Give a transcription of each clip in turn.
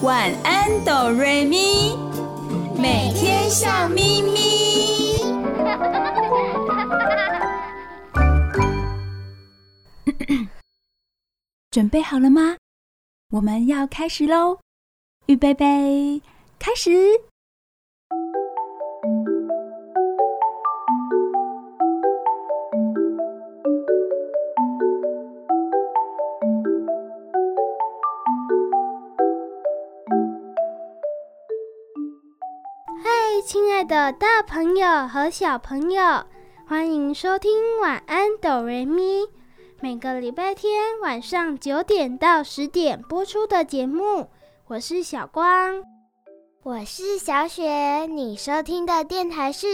晚安，哆瑞咪，每天笑眯眯。准备好了吗？我们要开始喽！预备备，开始。爱的大朋友和小朋友，欢迎收听《晚安，哆瑞咪》。每个礼拜天晚上九点到十点播出的节目。我是小光，我是小雪。你收听的电台是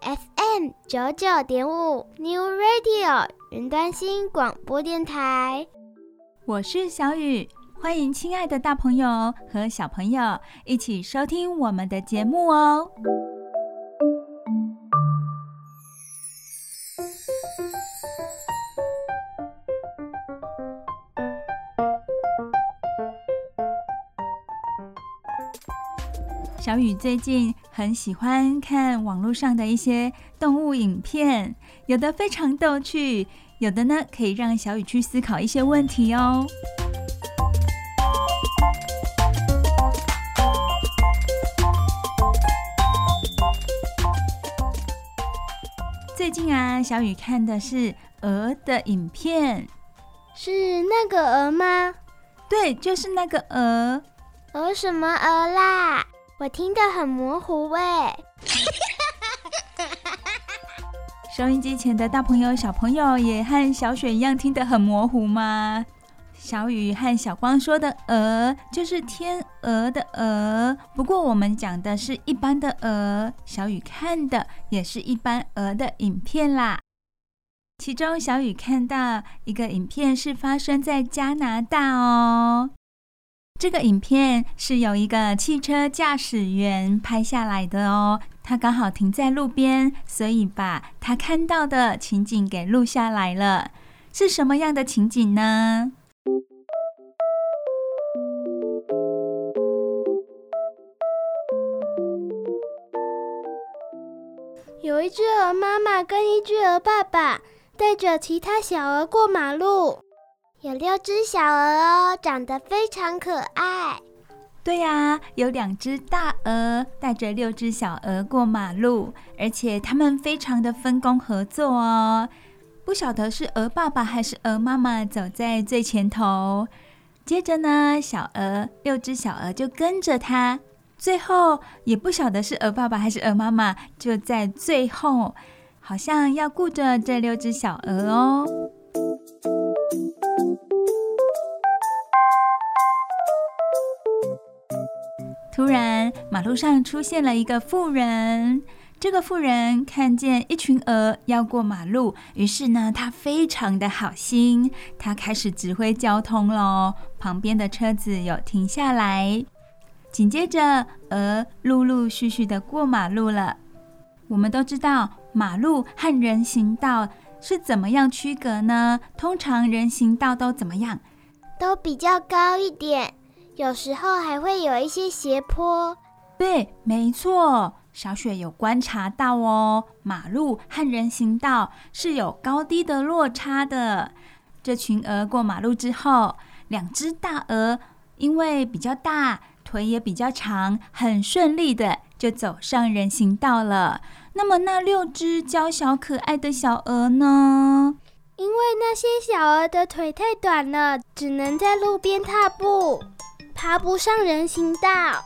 FM 九九点五 New Radio 云端新广播电台。我是小雨。欢迎亲爱的大朋友和小朋友一起收听我们的节目哦！小雨最近很喜欢看网络上的一些动物影片，有的非常逗趣，有的呢可以让小雨去思考一些问题哦。最近啊，小雨看的是鹅的影片，是那个鹅吗？对，就是那个鹅。鹅什么鹅啦？我听得很模糊喂。收音机前的大朋友、小朋友也和小雪一样听得很模糊吗？小雨和小光说的“鹅”就是天鹅的“鹅”，不过我们讲的是一般的鹅。小雨看的也是一般鹅的影片啦。其中，小雨看到一个影片是发生在加拿大哦。这个影片是有一个汽车驾驶员拍下来的哦。他刚好停在路边，所以把他看到的情景给录下来了。是什么样的情景呢？有一只鹅妈妈跟一只鹅爸爸带着其他小鹅过马路，有六只小鹅哦，长得非常可爱。对呀，有两只大鹅带着六只小鹅过马路，而且他们非常的分工合作哦。不晓得是鹅爸爸还是鹅妈妈走在最前头，接着呢，小鹅六只小鹅就跟着他。最后也不晓得是鹅爸爸还是鹅妈妈，就在最后，好像要顾着这六只小鹅哦。突然，马路上出现了一个妇人。这个妇人看见一群鹅要过马路，于是呢，她非常的好心，她开始指挥交通喽。旁边的车子有停下来。紧接着，鹅陆陆续续的过马路了。我们都知道，马路和人行道是怎么样区隔呢？通常人行道都怎么样？都比较高一点，有时候还会有一些斜坡。对，没错，小雪有观察到哦，马路和人行道是有高低的落差的。这群鹅过马路之后，两只大鹅因为比较大。腿也比较长，很顺利的就走上人行道了。那么那六只娇小可爱的小鹅呢？因为那些小鹅的腿太短了，只能在路边踏步，爬不上人行道。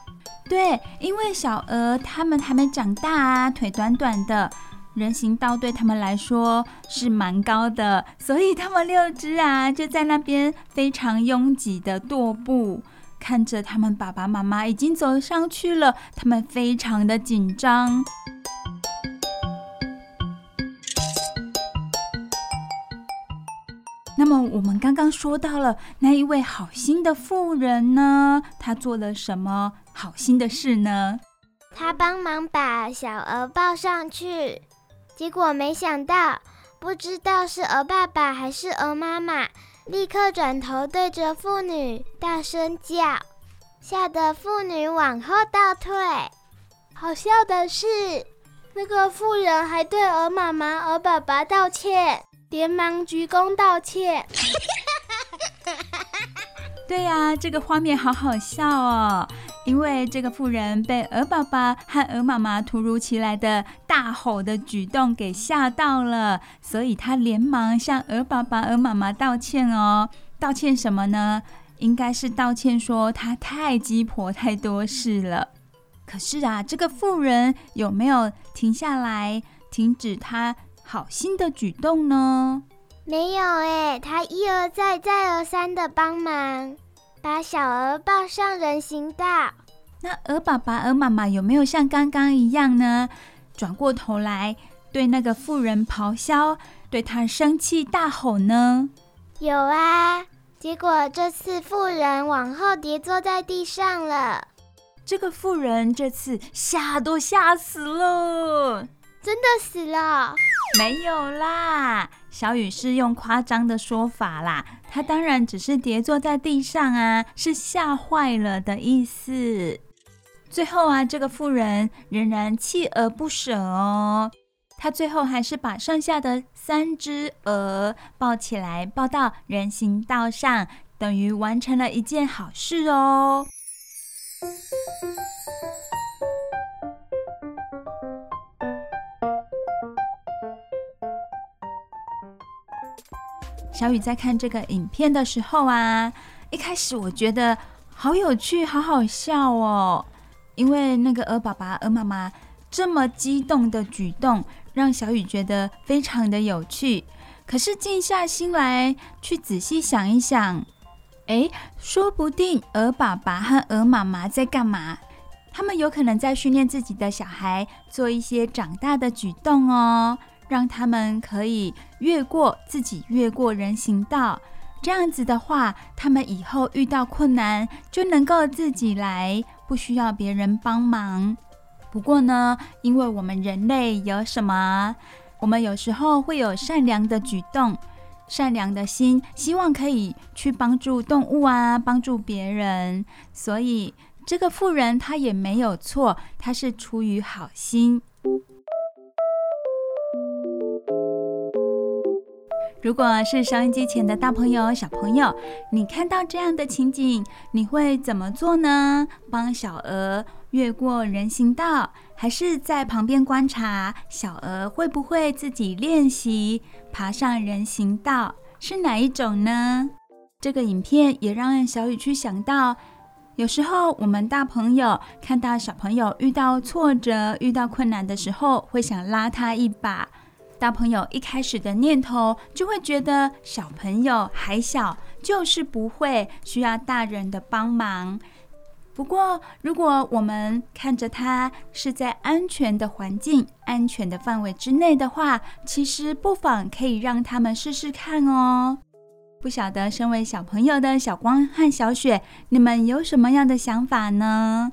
对，因为小鹅它们还没长大啊，腿短短的，人行道对他们来说是蛮高的，所以他们六只啊就在那边非常拥挤的踱步。看着他们爸爸妈妈已经走上去了，他们非常的紧张。那么我们刚刚说到了那一位好心的妇人呢？她做了什么好心的事呢？她帮忙把小鹅抱上去，结果没想到，不知道是鹅爸爸还是鹅妈妈。立刻转头对着妇女大声叫：“吓得妇女往后倒退。好笑的是，那个妇人还对鹅妈妈、鹅爸爸道歉，连忙鞠躬道歉。对呀、啊，这个画面好好笑哦。因为这个妇人被鹅爸爸和鹅妈妈突如其来的大吼的举动给吓到了，所以他连忙向鹅爸爸、鹅妈妈道歉哦。道歉什么呢？应该是道歉说他太鸡婆、太多事了。可是啊，这个妇人有没有停下来，停止他好心的举动呢？没有诶，他一而再、再而三的帮忙。把小鹅抱上人行道。那鹅爸爸、鹅妈妈有没有像刚刚一样呢？转过头来对那个妇人咆哮，对他生气大吼呢？有啊，结果这次妇人往后跌坐在地上了。这个妇人这次吓都吓死了，真的死了？没有啦。小雨是用夸张的说法啦，他当然只是跌坐在地上啊，是吓坏了的意思。最后啊，这个妇人仍然锲而不舍哦，他最后还是把剩下的三只鹅抱起来，抱到人行道上，等于完成了一件好事哦。小雨在看这个影片的时候啊，一开始我觉得好有趣，好好笑哦。因为那个鹅爸爸、鹅妈妈这么激动的举动，让小雨觉得非常的有趣。可是静下心来，去仔细想一想，诶，说不定鹅爸爸和鹅妈妈在干嘛？他们有可能在训练自己的小孩做一些长大的举动哦。让他们可以越过自己越过人行道，这样子的话，他们以后遇到困难就能够自己来，不需要别人帮忙。不过呢，因为我们人类有什么？我们有时候会有善良的举动，善良的心，希望可以去帮助动物啊，帮助别人。所以这个富人他也没有错，他是出于好心。如果是收音机前的大朋友、小朋友，你看到这样的情景，你会怎么做呢？帮小鹅越过人行道，还是在旁边观察小鹅会不会自己练习爬上人行道？是哪一种呢？这个影片也让小雨去想到，有时候我们大朋友看到小朋友遇到挫折、遇到困难的时候，会想拉他一把。大朋友一开始的念头就会觉得小朋友还小，就是不会需要大人的帮忙。不过，如果我们看着他是在安全的环境、安全的范围之内的话，其实不妨可以让他们试试看哦。不晓得身为小朋友的小光和小雪，你们有什么样的想法呢？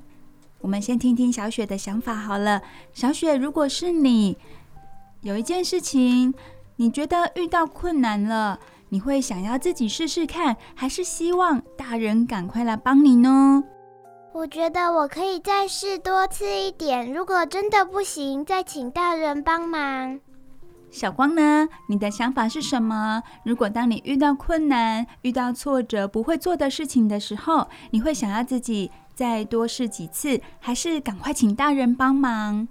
我们先听听小雪的想法好了。小雪，如果是你，有一件事情，你觉得遇到困难了，你会想要自己试试看，还是希望大人赶快来帮你呢？我觉得我可以再试多次一点，如果真的不行，再请大人帮忙。小光呢？你的想法是什么？如果当你遇到困难、遇到挫折、不会做的事情的时候，你会想要自己再多试几次，还是赶快请大人帮忙？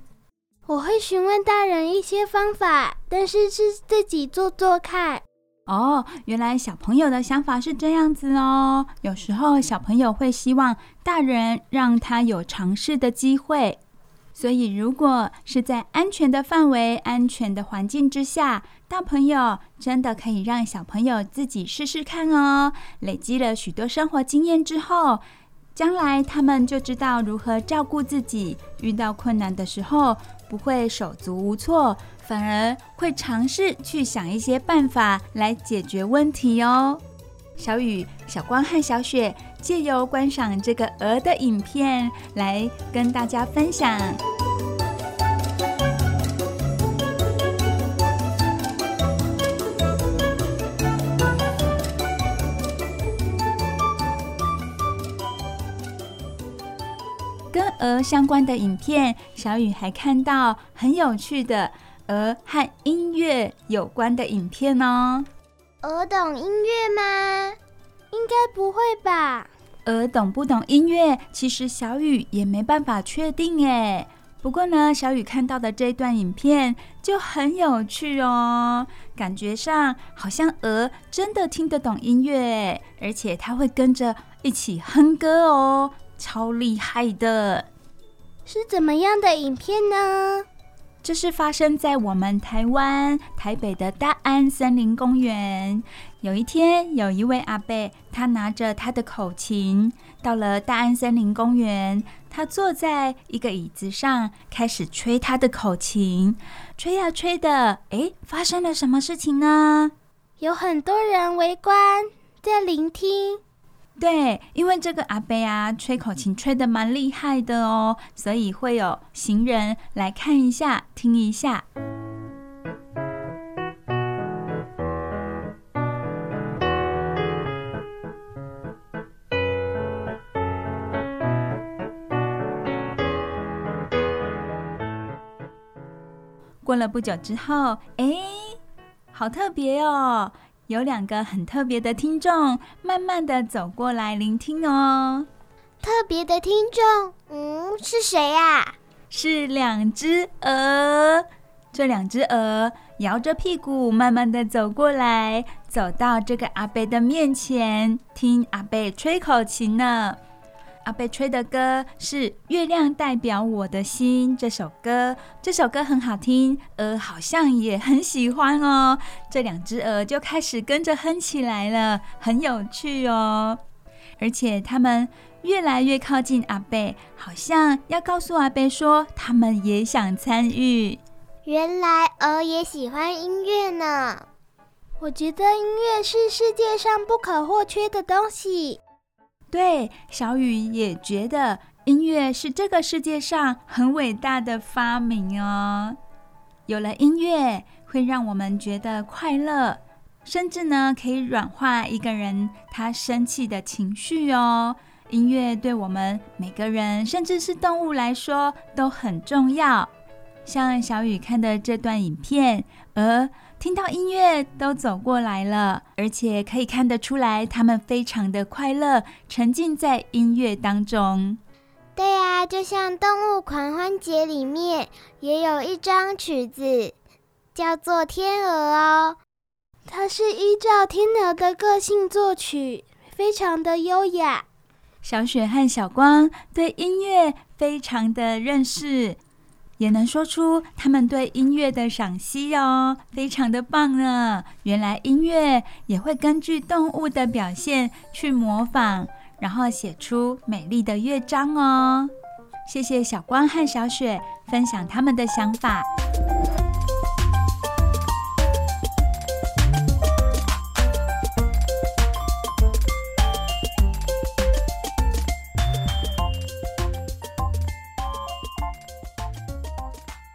我会询问大人一些方法，但是是自己做做看。哦，原来小朋友的想法是这样子哦。有时候小朋友会希望大人让他有尝试的机会，所以如果是在安全的范围、安全的环境之下，大朋友真的可以让小朋友自己试试看哦。累积了许多生活经验之后，将来他们就知道如何照顾自己，遇到困难的时候，不会手足无措，反而会尝试去想一些办法来解决问题哦。小雨、小光和小雪借由观赏这个鹅的影片，来跟大家分享。鹅相关的影片，小雨还看到很有趣的鹅和音乐有关的影片哦。鹅懂音乐吗？应该不会吧。鹅懂不懂音乐，其实小雨也没办法确定哎。不过呢，小雨看到的这段影片就很有趣哦，感觉上好像鹅真的听得懂音乐，而且它会跟着一起哼歌哦，超厉害的！是怎么样的影片呢？这是发生在我们台湾台北的大安森林公园。有一天，有一位阿伯，他拿着他的口琴，到了大安森林公园。他坐在一个椅子上，开始吹他的口琴，吹呀吹的。哎，发生了什么事情呢？有很多人围观，在聆听。对，因为这个阿伯啊，吹口琴吹得蛮厉害的哦，所以会有行人来看一下，听一下。过了不久之后，哎，好特别哦！有两个很特别的听众，慢慢的走过来聆听哦。特别的听众，嗯，是谁呀？是两只鹅。这两只鹅摇着屁股，慢慢的走过来，走到这个阿贝的面前，听阿贝吹口琴呢。阿伯吹的歌是《月亮代表我的心》这首歌，这首歌很好听，鹅好像也很喜欢哦。这两只鹅就开始跟着哼起来了，很有趣哦。而且他们越来越靠近阿伯，好像要告诉阿伯说，他们也想参与。原来鹅也喜欢音乐呢。我觉得音乐是世界上不可或缺的东西。对，小雨也觉得音乐是这个世界上很伟大的发明哦。有了音乐，会让我们觉得快乐，甚至呢可以软化一个人他生气的情绪哦。音乐对我们每个人，甚至是动物来说都很重要。像小雨看的这段影片，而听到音乐都走过来了，而且可以看得出来，他们非常的快乐，沉浸在音乐当中。对呀，就像《动物狂欢节》里面也有一张曲子，叫做《天鹅》哦。它是依照天鹅的个性作曲，非常的优雅。小雪和小光对音乐非常的认识。也能说出他们对音乐的赏析哦，非常的棒呢。原来音乐也会根据动物的表现去模仿，然后写出美丽的乐章哦。谢谢小光和小雪分享他们的想法。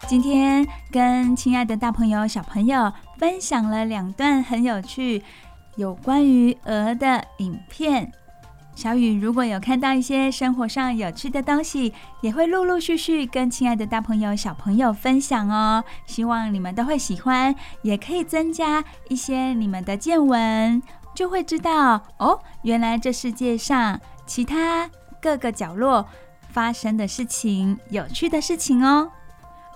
今天跟亲爱的大朋友、小朋友分享了两段很有趣有关于鹅的影片。小雨如果有看到一些生活上有趣的东西，也会陆陆续续跟亲爱的大朋友、小朋友分享哦。希望你们都会喜欢，也可以增加一些你们的见闻，就会知道哦，原来这世界上其他各个角落发生的事情，有趣的事情哦。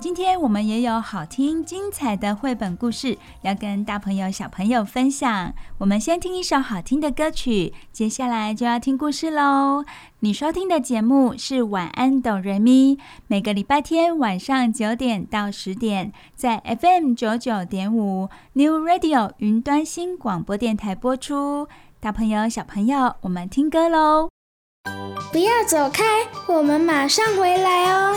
今天我们也有好听精彩的绘本故事要跟大朋友小朋友分享。我们先听一首好听的歌曲，接下来就要听故事喽。你收听的节目是晚安哆瑞咪，每个礼拜天晚上九点到十点，在 FM 九九点五 New Radio 云端新广播电台播出。大朋友小朋友，我们听歌喽！不要走开，我们马上回来哦。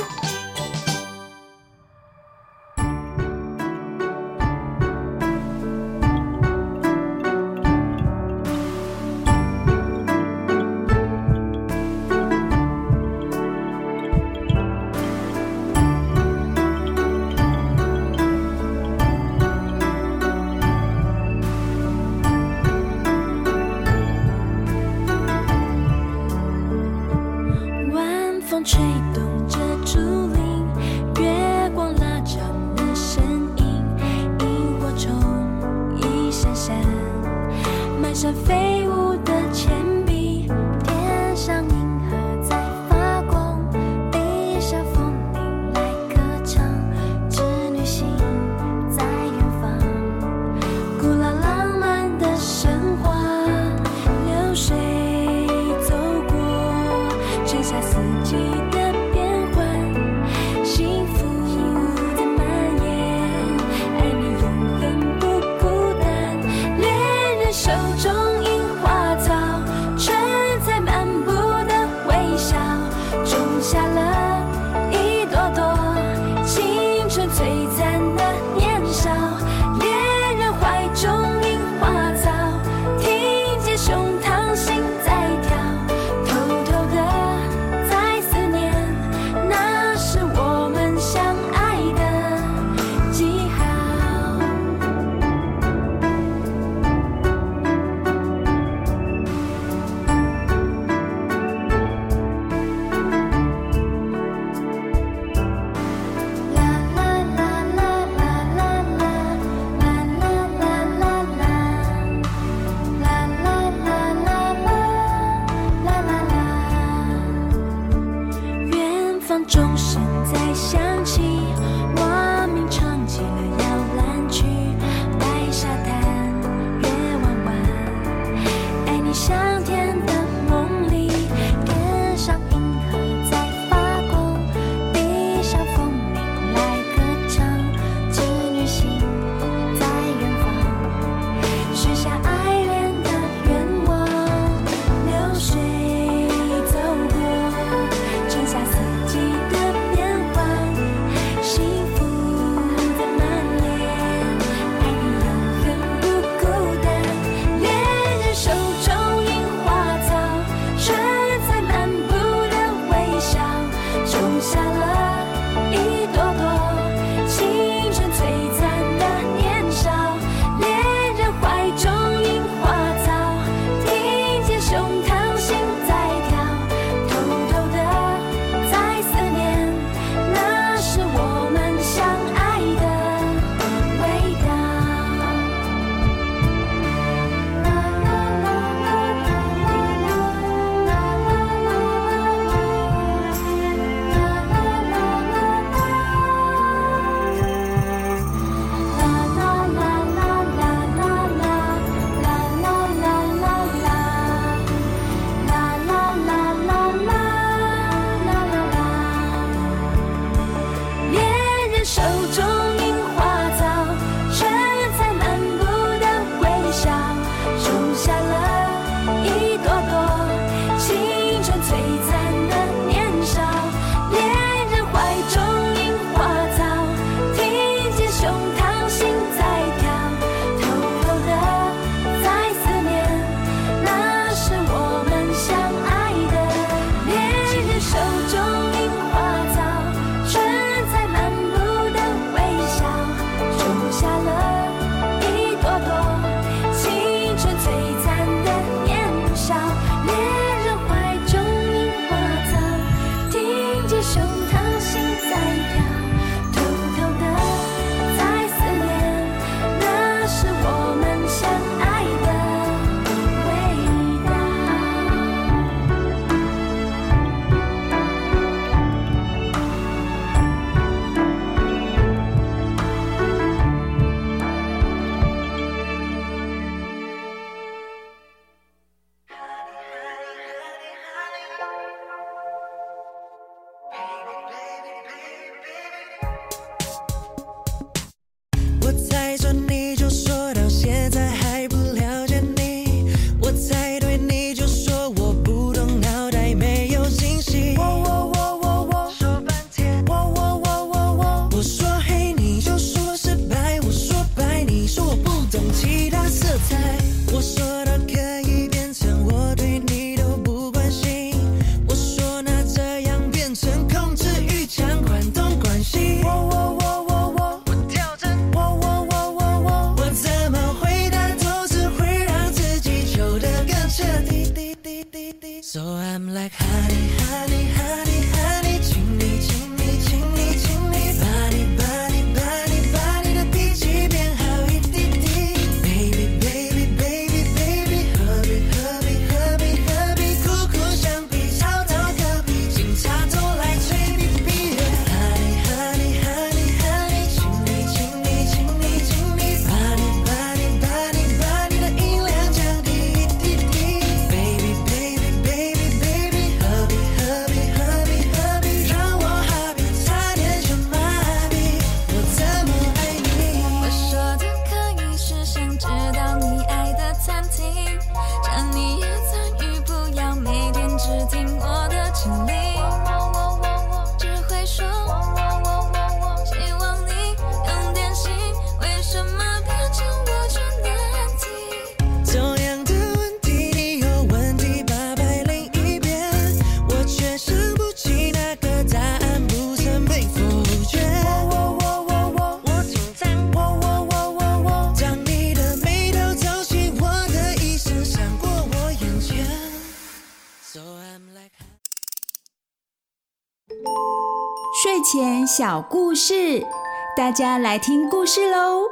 大家来听故事喽。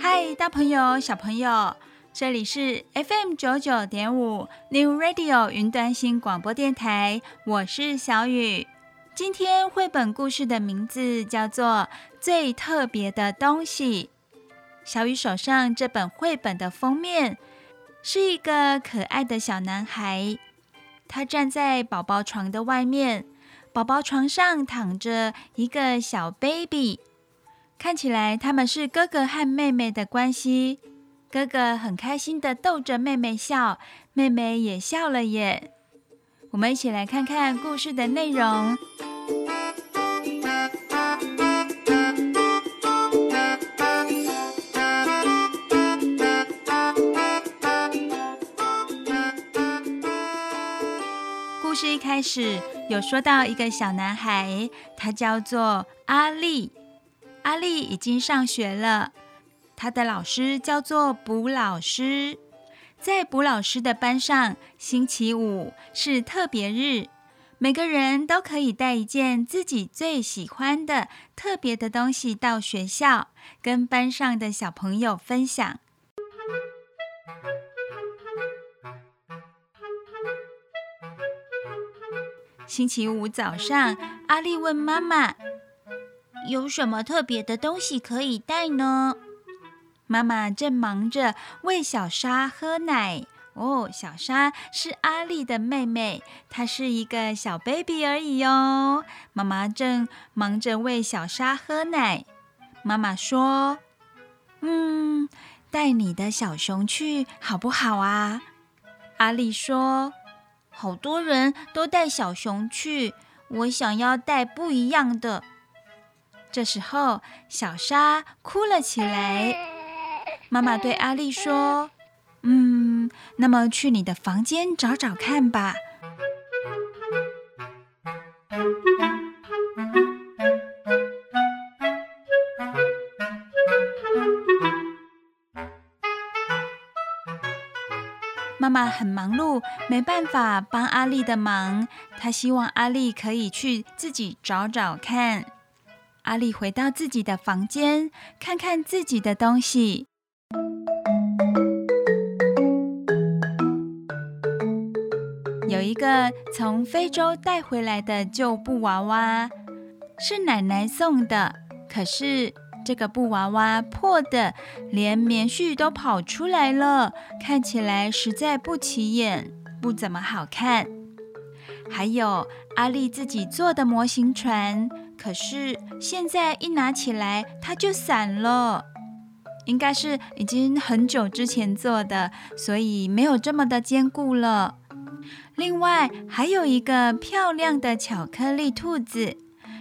嗨，大朋友、小朋友。这里是 FM 九九点五 New Radio 云端新广播电台，我是小雨。今天绘本故事的名字叫做《最特别的东西》。小雨手上这本绘本的封面是一个可爱的小男孩，他站在宝宝床的外面，宝宝床上躺着一个小 baby，看起来他们是哥哥和妹妹的关系。哥哥很开心的逗着妹妹笑，妹妹也笑了耶。我们一起来看看故事的内容。故事一开始有说到一个小男孩，他叫做阿力。阿力已经上学了。他的老师叫做卜老师，在卜老师的班上，星期五是特别日，每个人都可以带一件自己最喜欢的特别的东西到学校，跟班上的小朋友分享。星期五早上，阿力问妈妈：“有什么特别的东西可以带呢？”妈妈正忙着喂小沙喝奶哦，小沙是阿力的妹妹，她是一个小 baby 而已哦。妈妈正忙着喂小沙喝奶。妈妈说：“嗯，带你的小熊去好不好啊？”阿力说：“好多人都带小熊去，我想要带不一样的。”这时候，小沙哭了起来。妈妈对阿力说：“嗯，那么去你的房间找找看吧。”妈妈很忙碌，没办法帮阿力的忙。她希望阿力可以去自己找找看。阿力回到自己的房间，看看自己的东西。个从非洲带回来的旧布娃娃，是奶奶送的。可是这个布娃娃破的，连棉絮都跑出来了，看起来实在不起眼，不怎么好看。还有阿力自己做的模型船，可是现在一拿起来，它就散了。应该是已经很久之前做的，所以没有这么的坚固了。另外还有一个漂亮的巧克力兔子，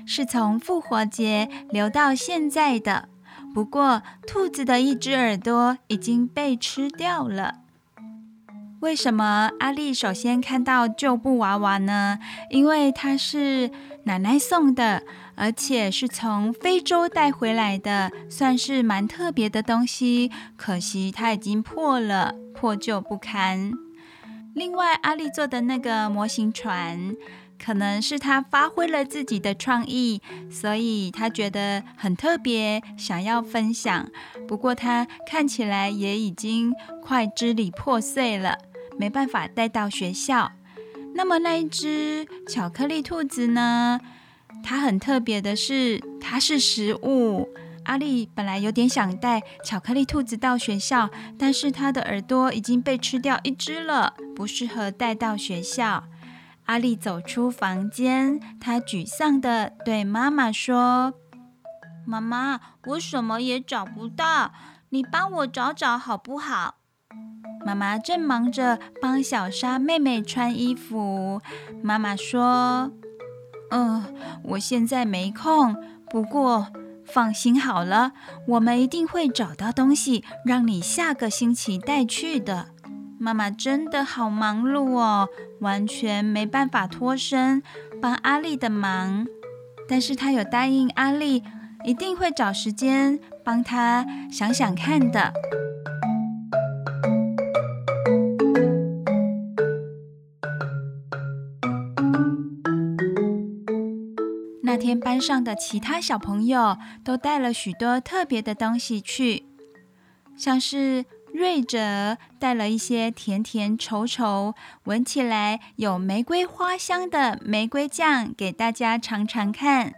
是从复活节留到现在的。不过兔子的一只耳朵已经被吃掉了。为什么阿力首先看到旧布娃娃呢？因为它是奶奶送的，而且是从非洲带回来的，算是蛮特别的东西。可惜它已经破了，破旧不堪。另外，阿力做的那个模型船，可能是他发挥了自己的创意，所以他觉得很特别，想要分享。不过，他看起来也已经快支离破碎了，没办法带到学校。那么，那一只巧克力兔子呢？它很特别的是，它是食物。阿力本来有点想带巧克力兔子到学校，但是它的耳朵已经被吃掉一只了，不适合带到学校。阿力走出房间，他沮丧地对妈妈说：“妈妈，我什么也找不到，你帮我找找好不好？”妈妈正忙着帮小沙妹妹穿衣服。妈妈说：“嗯，我现在没空，不过……”放心好了，我们一定会找到东西，让你下个星期带去的。妈妈真的好忙碌哦，完全没办法脱身帮阿丽的忙。但是她有答应阿丽，一定会找时间帮她想想看的。那天班上的其他小朋友都带了许多特别的东西去，像是。瑞哲带了一些甜甜稠稠、闻起来有玫瑰花香的玫瑰酱给大家尝尝看。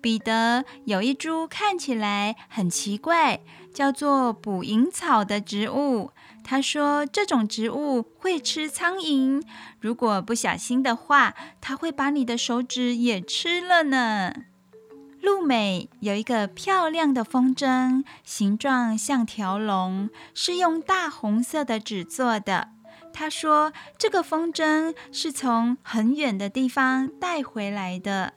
彼得有一株看起来很奇怪，叫做捕蝇草的植物。他说这种植物会吃苍蝇，如果不小心的话，它会把你的手指也吃了呢。露美有一个漂亮的风筝，形状像条龙，是用大红色的纸做的。她说，这个风筝是从很远的地方带回来的。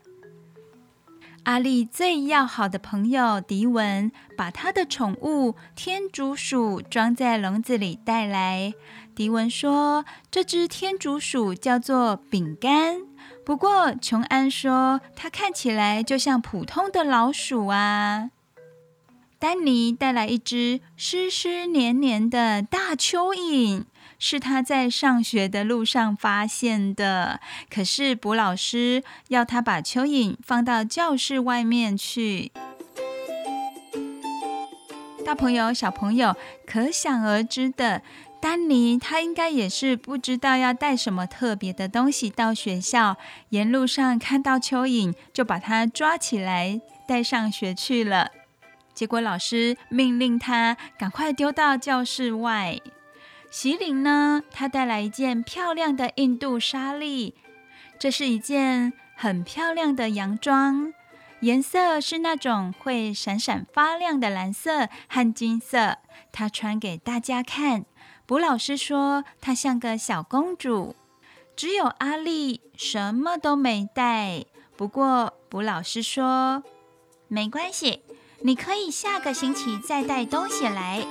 阿丽最要好的朋友迪文，把他的宠物天竺鼠装在笼子里带来。迪文说，这只天竺鼠叫做饼干。不过，琼安说它看起来就像普通的老鼠啊。丹尼带来一只湿湿黏黏的大蚯蚓，是他在上学的路上发现的。可是，卜老师要他把蚯蚓放到教室外面去。大朋友、小朋友，可想而知的。丹尼他应该也是不知道要带什么特别的东西到学校，沿路上看到蚯蚓就把它抓起来带上学去了。结果老师命令他赶快丢到教室外。席琳呢，他带来一件漂亮的印度纱丽，这是一件很漂亮的洋装，颜色是那种会闪闪发亮的蓝色和金色。他穿给大家看。卜老师说：“她像个小公主，只有阿丽什么都没带。不过，卜老师说没关系，你可以下个星期再带东西来。”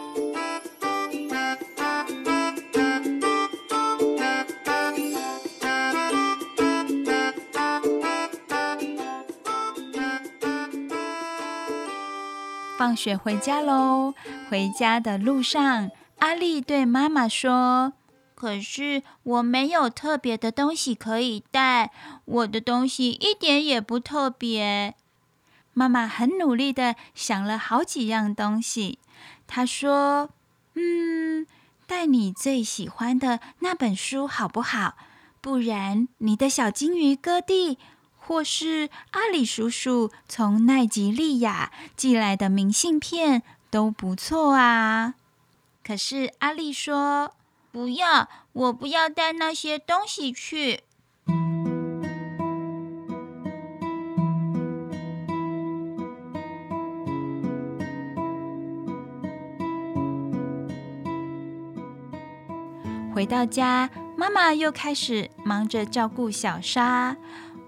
放学回家喽，回家的路上。阿丽对妈妈说：“可是我没有特别的东西可以带，我的东西一点也不特别。”妈妈很努力地想了好几样东西。她说：“嗯，带你最喜欢的那本书好不好？不然你的小金鱼哥弟，或是阿里叔叔从奈及利亚寄来的明信片都不错啊。”可是阿丽说：“不要，我不要带那些东西去。”回到家，妈妈又开始忙着照顾小沙，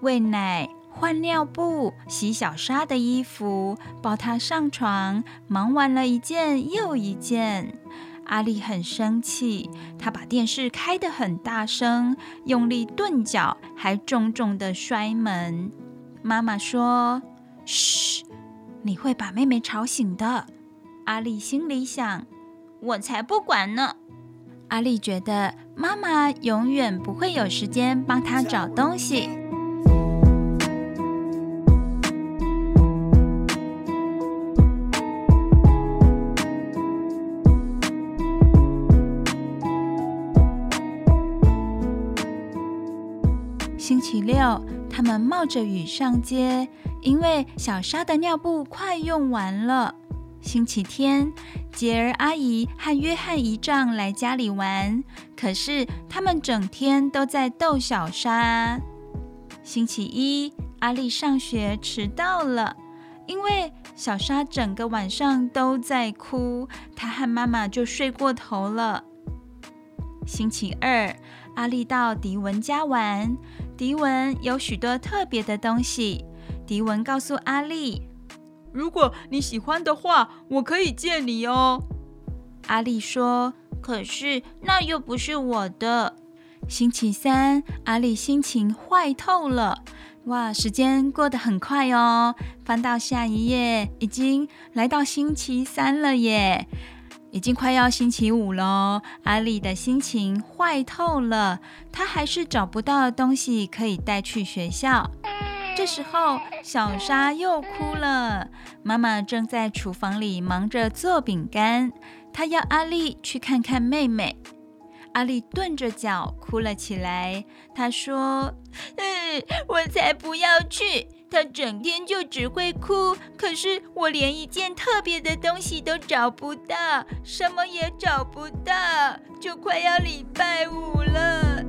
喂奶、换尿布、洗小沙的衣服、抱她上床，忙完了一件又一件。阿丽很生气，她把电视开得很大声，用力顿脚，还重重地摔门。妈妈说：“嘘，你会把妹妹吵醒的。”阿丽心里想：“我才不管呢。”阿丽觉得妈妈永远不会有时间帮她找东西。他们冒着雨上街，因为小沙的尿布快用完了。星期天，杰儿阿姨和约翰姨丈来家里玩，可是他们整天都在逗小沙。星期一，阿丽上学迟到了，因为小沙整个晚上都在哭，她和妈妈就睡过头了。星期二，阿丽到迪文家玩。迪文有许多特别的东西。迪文告诉阿丽：“如果你喜欢的话，我可以借你哦。”阿丽说：“可是那又不是我的。星期三，阿丽心情坏透了。哇，时间过得很快哦！翻到下一页，已经来到星期三了耶，已经快要星期五喽。阿丽的心情坏透了，她还是找不到东西可以带去学校。这时候，小莎又哭了。妈妈正在厨房里忙着做饼干，她要阿丽去看看妹妹。阿丽顿着脚哭了起来。她说：“嗯，我才不要去！他整天就只会哭，可是我连一件特别的东西都找不到，什么也找不到，就快要礼拜五了。”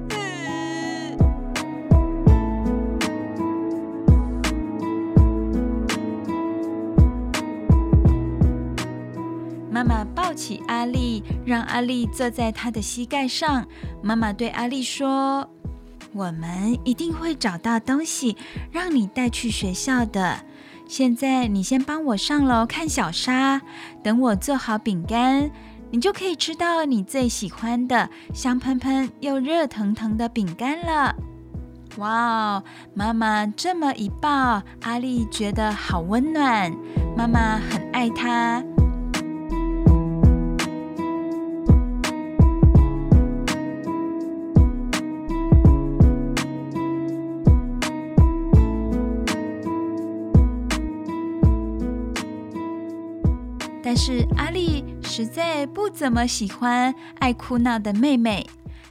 妈妈抱起阿丽，让阿丽坐在她的膝盖上。妈妈对阿丽说：“我们一定会找到东西，让你带去学校的。现在你先帮我上楼看小莎，等我做好饼干，你就可以吃到你最喜欢的香喷喷又热腾腾的饼干了。”哇哦！妈妈这么一抱，阿丽觉得好温暖。妈妈很爱她。是阿丽实在不怎么喜欢爱哭闹的妹妹，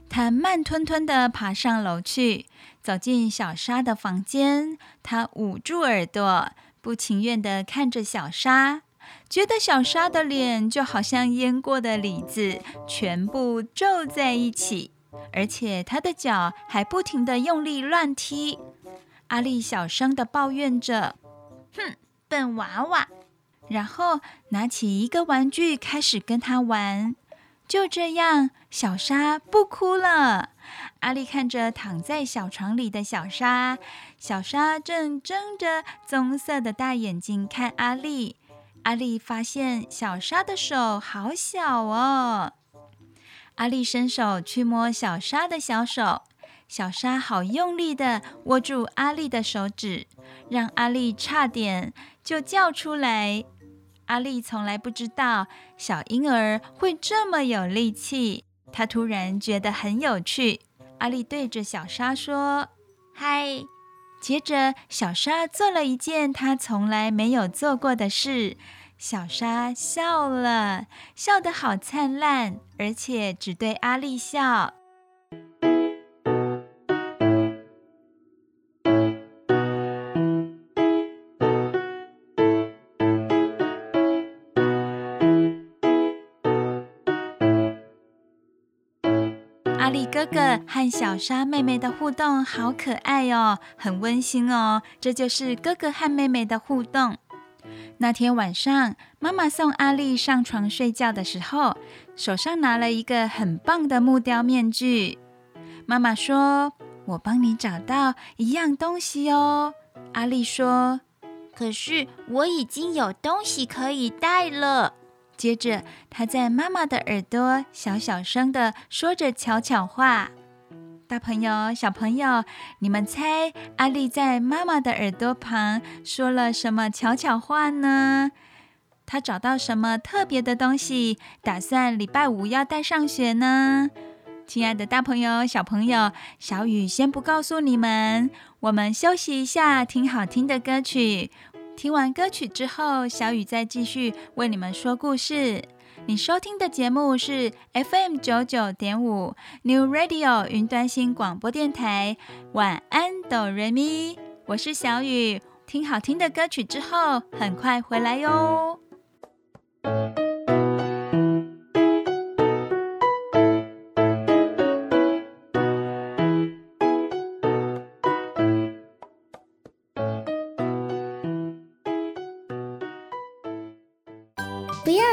她慢吞吞地爬上楼去，走进小莎的房间。她捂住耳朵，不情愿地看着小莎，觉得小莎的脸就好像腌过的李子，全部皱在一起，而且她的脚还不停地用力乱踢。阿丽小声地抱怨着：“哼，笨娃娃。”然后拿起一个玩具开始跟他玩，就这样，小莎不哭了。阿丽看着躺在小床里的小莎，小莎正睁着棕色的大眼睛看阿丽。阿丽发现小莎的手好小哦。阿丽伸手去摸小莎的小手，小莎好用力的握住阿丽的手指，让阿丽差点就叫出来。阿丽从来不知道小婴儿会这么有力气，她突然觉得很有趣。阿丽对着小沙说：“嗨！”接着，小沙做了一件她从来没有做过的事。小沙笑了，笑得好灿烂，而且只对阿丽笑。哥哥和小莎妹妹的互动好可爱哦，很温馨哦。这就是哥哥和妹妹的互动。那天晚上，妈妈送阿丽上床睡觉的时候，手上拿了一个很棒的木雕面具。妈妈说：“我帮你找到一样东西哦。”阿丽说：“可是我已经有东西可以带了。”接着，他在妈妈的耳朵小小声地说着悄悄话。大朋友、小朋友，你们猜阿丽在妈妈的耳朵旁说了什么悄悄话呢？她找到什么特别的东西，打算礼拜五要带上学呢？亲爱的大朋友、小朋友，小雨先不告诉你们，我们休息一下，听好听的歌曲。听完歌曲之后，小雨再继续为你们说故事。你收听的节目是 FM 九九点五 New Radio 云端新广播电台。晚安，哆瑞咪，我是小雨。听好听的歌曲之后，很快回来哟。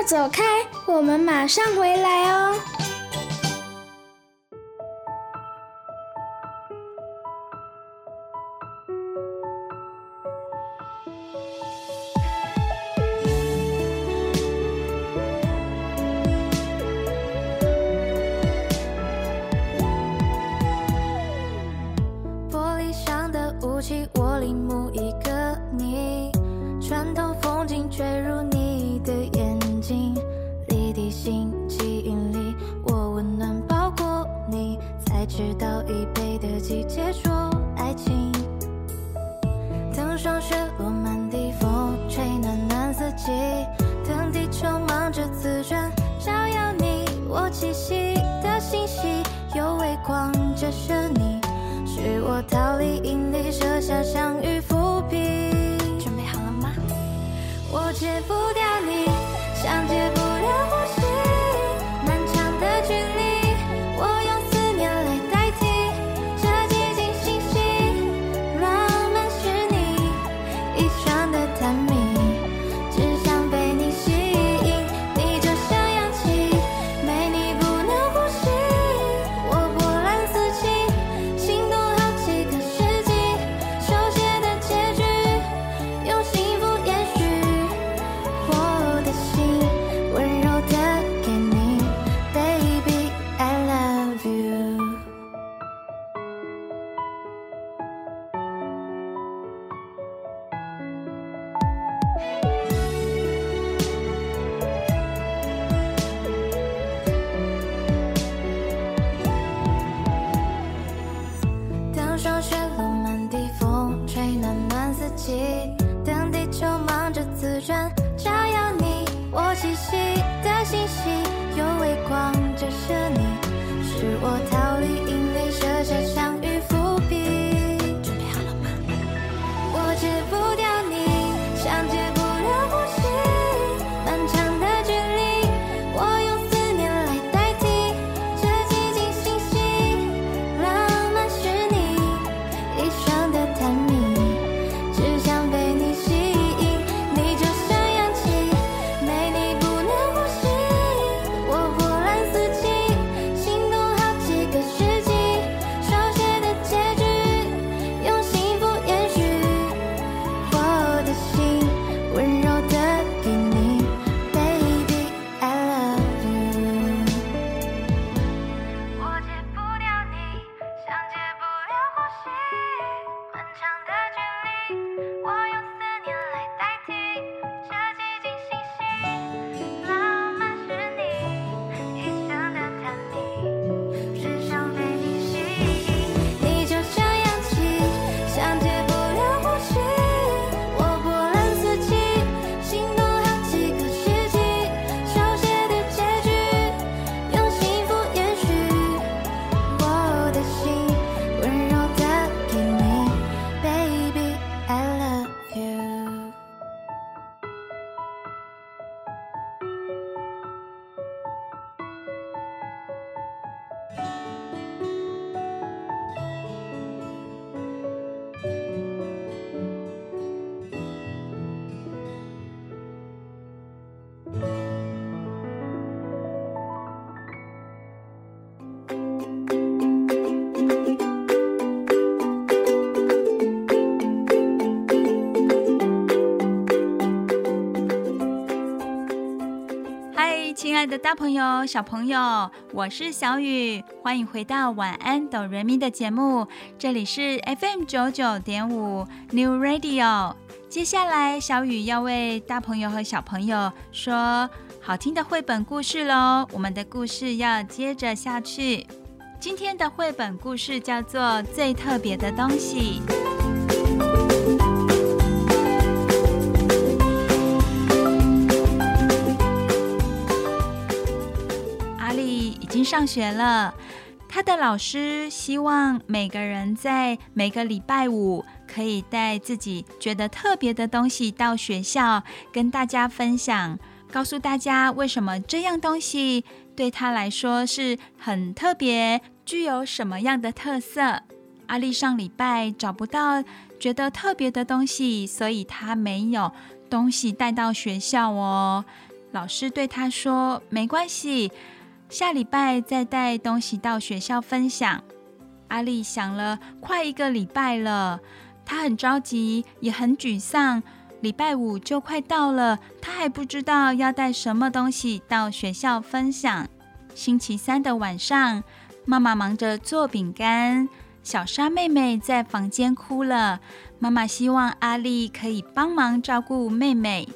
走开，我们马上回来哦。大朋友、小朋友，我是小雨，欢迎回到晚安哆瑞咪的节目。这里是 FM 九九点五 New Radio。接下来，小雨要为大朋友和小朋友说好听的绘本故事喽。我们的故事要接着下去。今天的绘本故事叫做《最特别的东西》。上学了，他的老师希望每个人在每个礼拜五可以带自己觉得特别的东西到学校跟大家分享，告诉大家为什么这样东西对他来说是很特别，具有什么样的特色。阿丽上礼拜找不到觉得特别的东西，所以他没有东西带到学校哦。老师对他说：“没关系。”下礼拜再带东西到学校分享。阿丽想了快一个礼拜了，她很着急，也很沮丧。礼拜五就快到了，她还不知道要带什么东西到学校分享。星期三的晚上，妈妈忙着做饼干，小莎妹妹在房间哭了。妈妈希望阿丽可以帮忙照顾妹妹。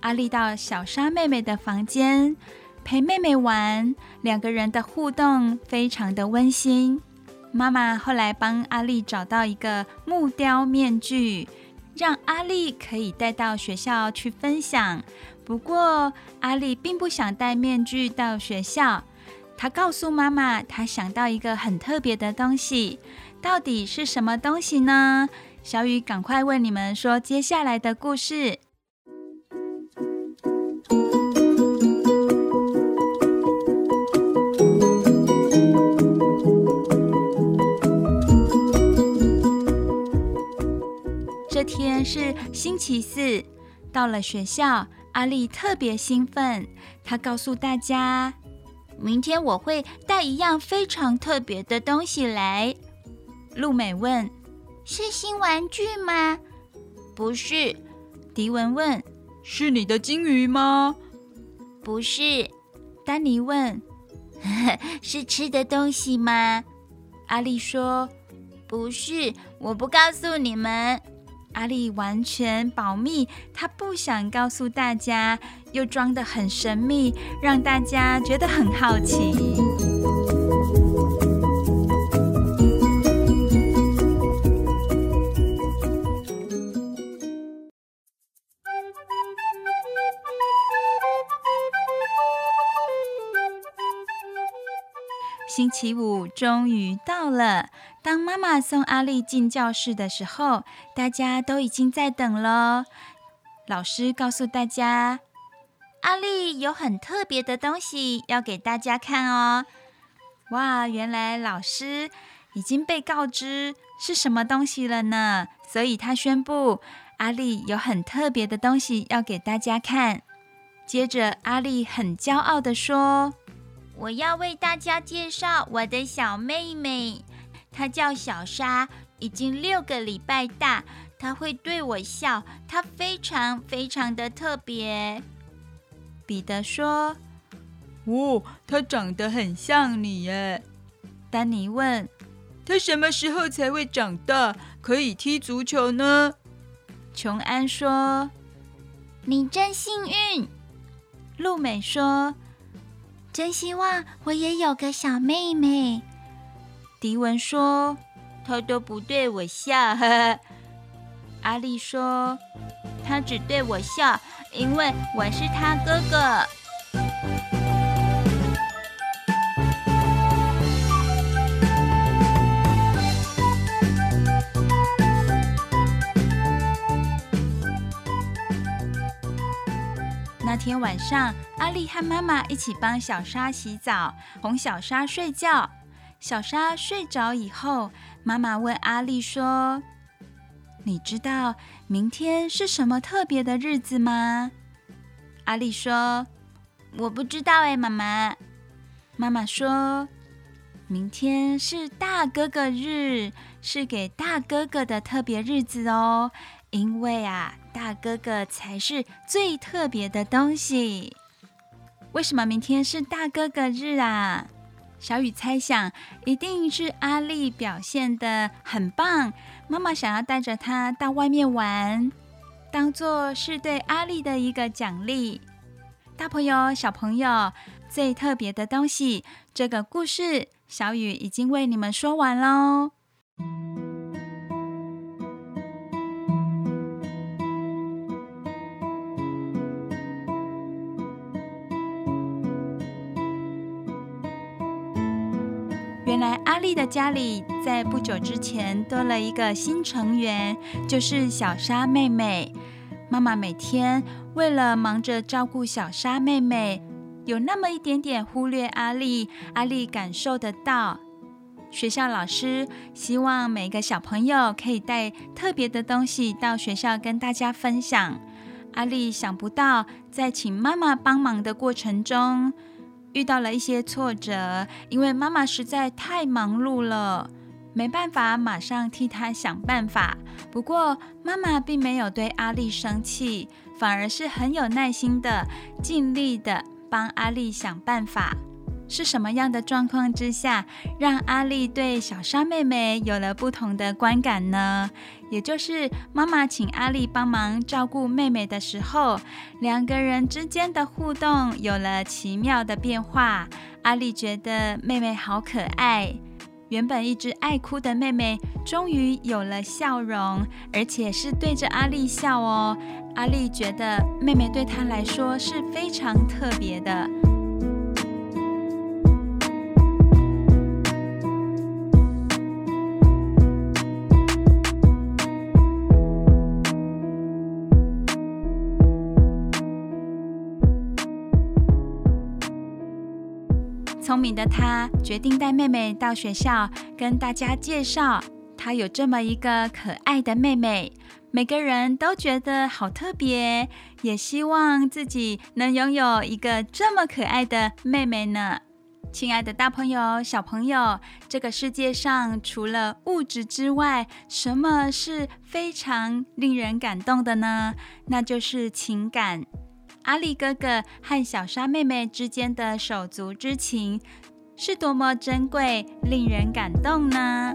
阿丽到小莎妹妹的房间。陪妹妹玩，两个人的互动非常的温馨。妈妈后来帮阿丽找到一个木雕面具，让阿丽可以带到学校去分享。不过，阿丽并不想带面具到学校。她告诉妈妈，她想到一个很特别的东西，到底是什么东西呢？小雨，赶快为你们说接下来的故事。这天是星期四，到了学校。阿丽特别兴奋，她告诉大家：“明天我会带一样非常特别的东西来。”露美问：“是新玩具吗？”“不是。”迪文问：“是你的金鱼吗？”“不是。”丹尼问：“ 是吃的东西吗？”阿丽说：“不是，我不告诉你们。”阿丽完全保密，她不想告诉大家，又装得很神秘，让大家觉得很好奇。星期五终于到了。当妈妈送阿丽进教室的时候，大家都已经在等了。老师告诉大家，阿丽有很特别的东西要给大家看哦。哇，原来老师已经被告知是什么东西了呢？所以他宣布，阿丽有很特别的东西要给大家看。接着，阿丽很骄傲地说：“我要为大家介绍我的小妹妹。”她叫小莎，已经六个礼拜大。她会对我笑，她非常非常的特别。彼得说：“哦，她长得很像你耶。”丹尼问：“她什么时候才会长大，可以踢足球呢？”琼安说：“你真幸运。”露美说：“真希望我也有个小妹妹。”迪文说：“他都不对我笑。”呵呵。阿丽说：“他只对我笑，因为我是他哥哥。”那天晚上，阿丽和妈妈一起帮小莎洗澡，哄小莎睡觉。小莎睡着以后，妈妈问阿丽说：“你知道明天是什么特别的日子吗？”阿丽说：“我不知道哎，妈妈。”妈妈说：“明天是大哥哥日，是给大哥哥的特别日子哦，因为啊，大哥哥才是最特别的东西。为什么明天是大哥哥日啊？”小雨猜想，一定是阿丽表现的很棒，妈妈想要带着她到外面玩，当做是对阿丽的一个奖励。大朋友、小朋友，最特别的东西，这个故事小雨已经为你们说完喽。来阿丽的家里在不久之前多了一个新成员，就是小莎妹妹。妈妈每天为了忙着照顾小莎妹妹，有那么一点点忽略阿丽。阿丽感受得到。学校老师希望每个小朋友可以带特别的东西到学校跟大家分享。阿丽想不到，在请妈妈帮忙的过程中，遇到了一些挫折，因为妈妈实在太忙碌了，没办法马上替她想办法。不过妈妈并没有对阿丽生气，反而是很有耐心的、尽力的帮阿丽想办法。是什么样的状况之下，让阿丽对小莎妹妹有了不同的观感呢？也就是妈妈请阿丽帮忙照顾妹妹的时候，两个人之间的互动有了奇妙的变化。阿丽觉得妹妹好可爱。原本一直爱哭的妹妹，终于有了笑容，而且是对着阿丽笑哦。阿丽觉得妹妹对她来说是非常特别的。聪明的他决定带妹妹到学校，跟大家介绍他有这么一个可爱的妹妹。每个人都觉得好特别，也希望自己能拥有一个这么可爱的妹妹呢。亲爱的大朋友、小朋友，这个世界上除了物质之外，什么是非常令人感动的呢？那就是情感。阿力哥哥和小沙妹妹之间的手足之情，是多么珍贵、令人感动呢？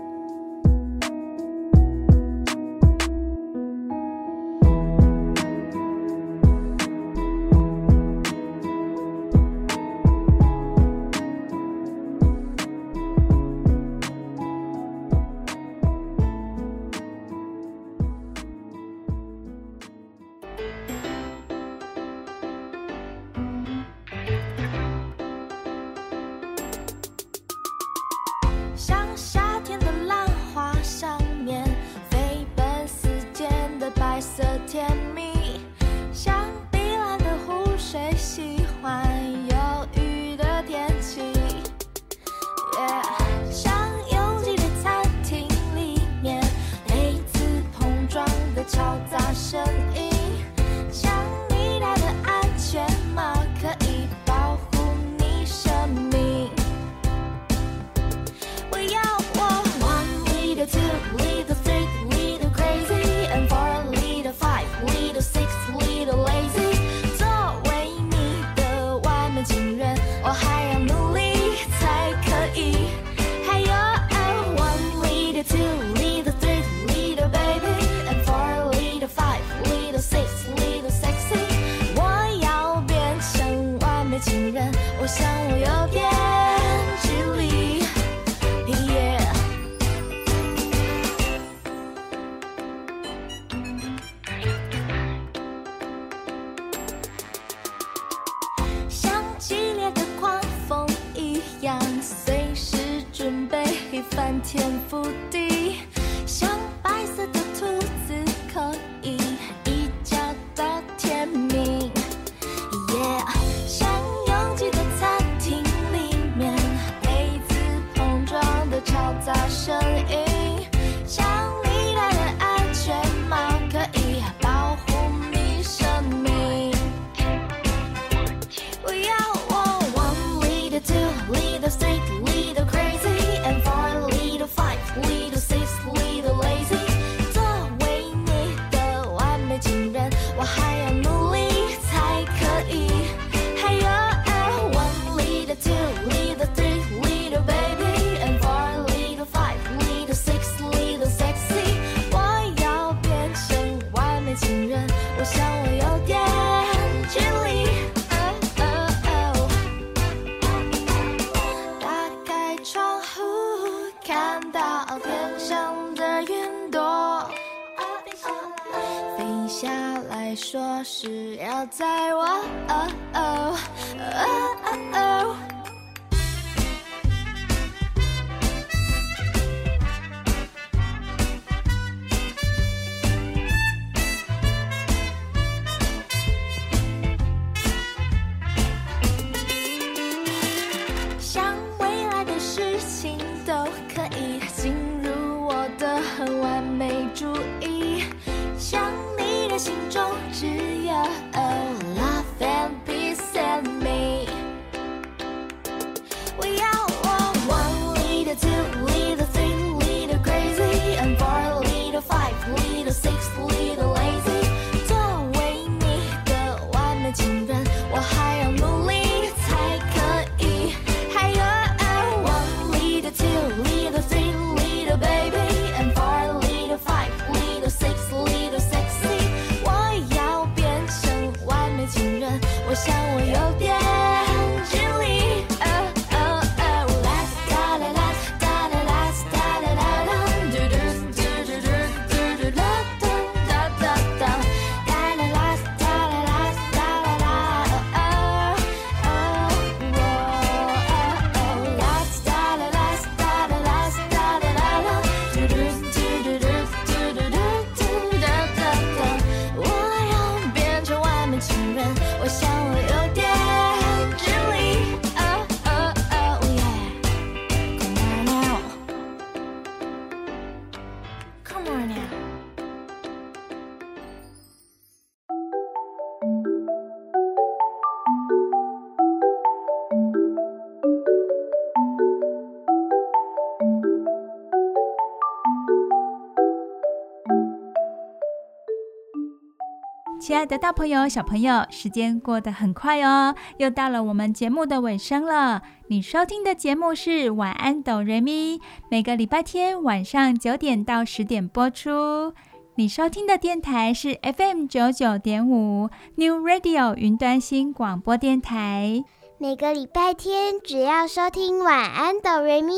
爱的大朋友、小朋友，时间过得很快哦，又到了我们节目的尾声了。你收听的节目是《晚安，哆瑞咪》，每个礼拜天晚上九点到十点播出。你收听的电台是 FM 九九点五 New Radio 云端新广播电台。每个礼拜天只要收听《晚安，哆瑞咪》，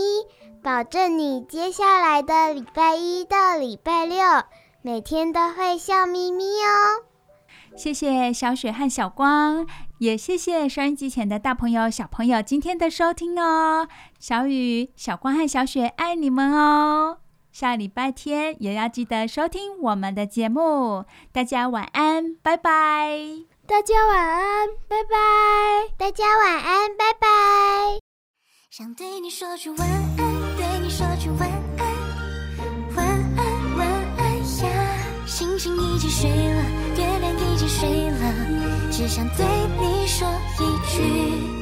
保证你接下来的礼拜一到礼拜六每天都会笑眯眯哦。谢谢小雪和小光，也谢谢收音机前的大朋友、小朋友今天的收听哦。小雨、小光和小雪爱你们哦。下礼拜天也要记得收听我们的节目。大家晚安，拜拜。大家晚安，拜拜。大家晚安，拜拜。想对你说句晚安，对你说句晚安，晚安，晚安呀。星星已经睡了，睡了，只想对你说一句。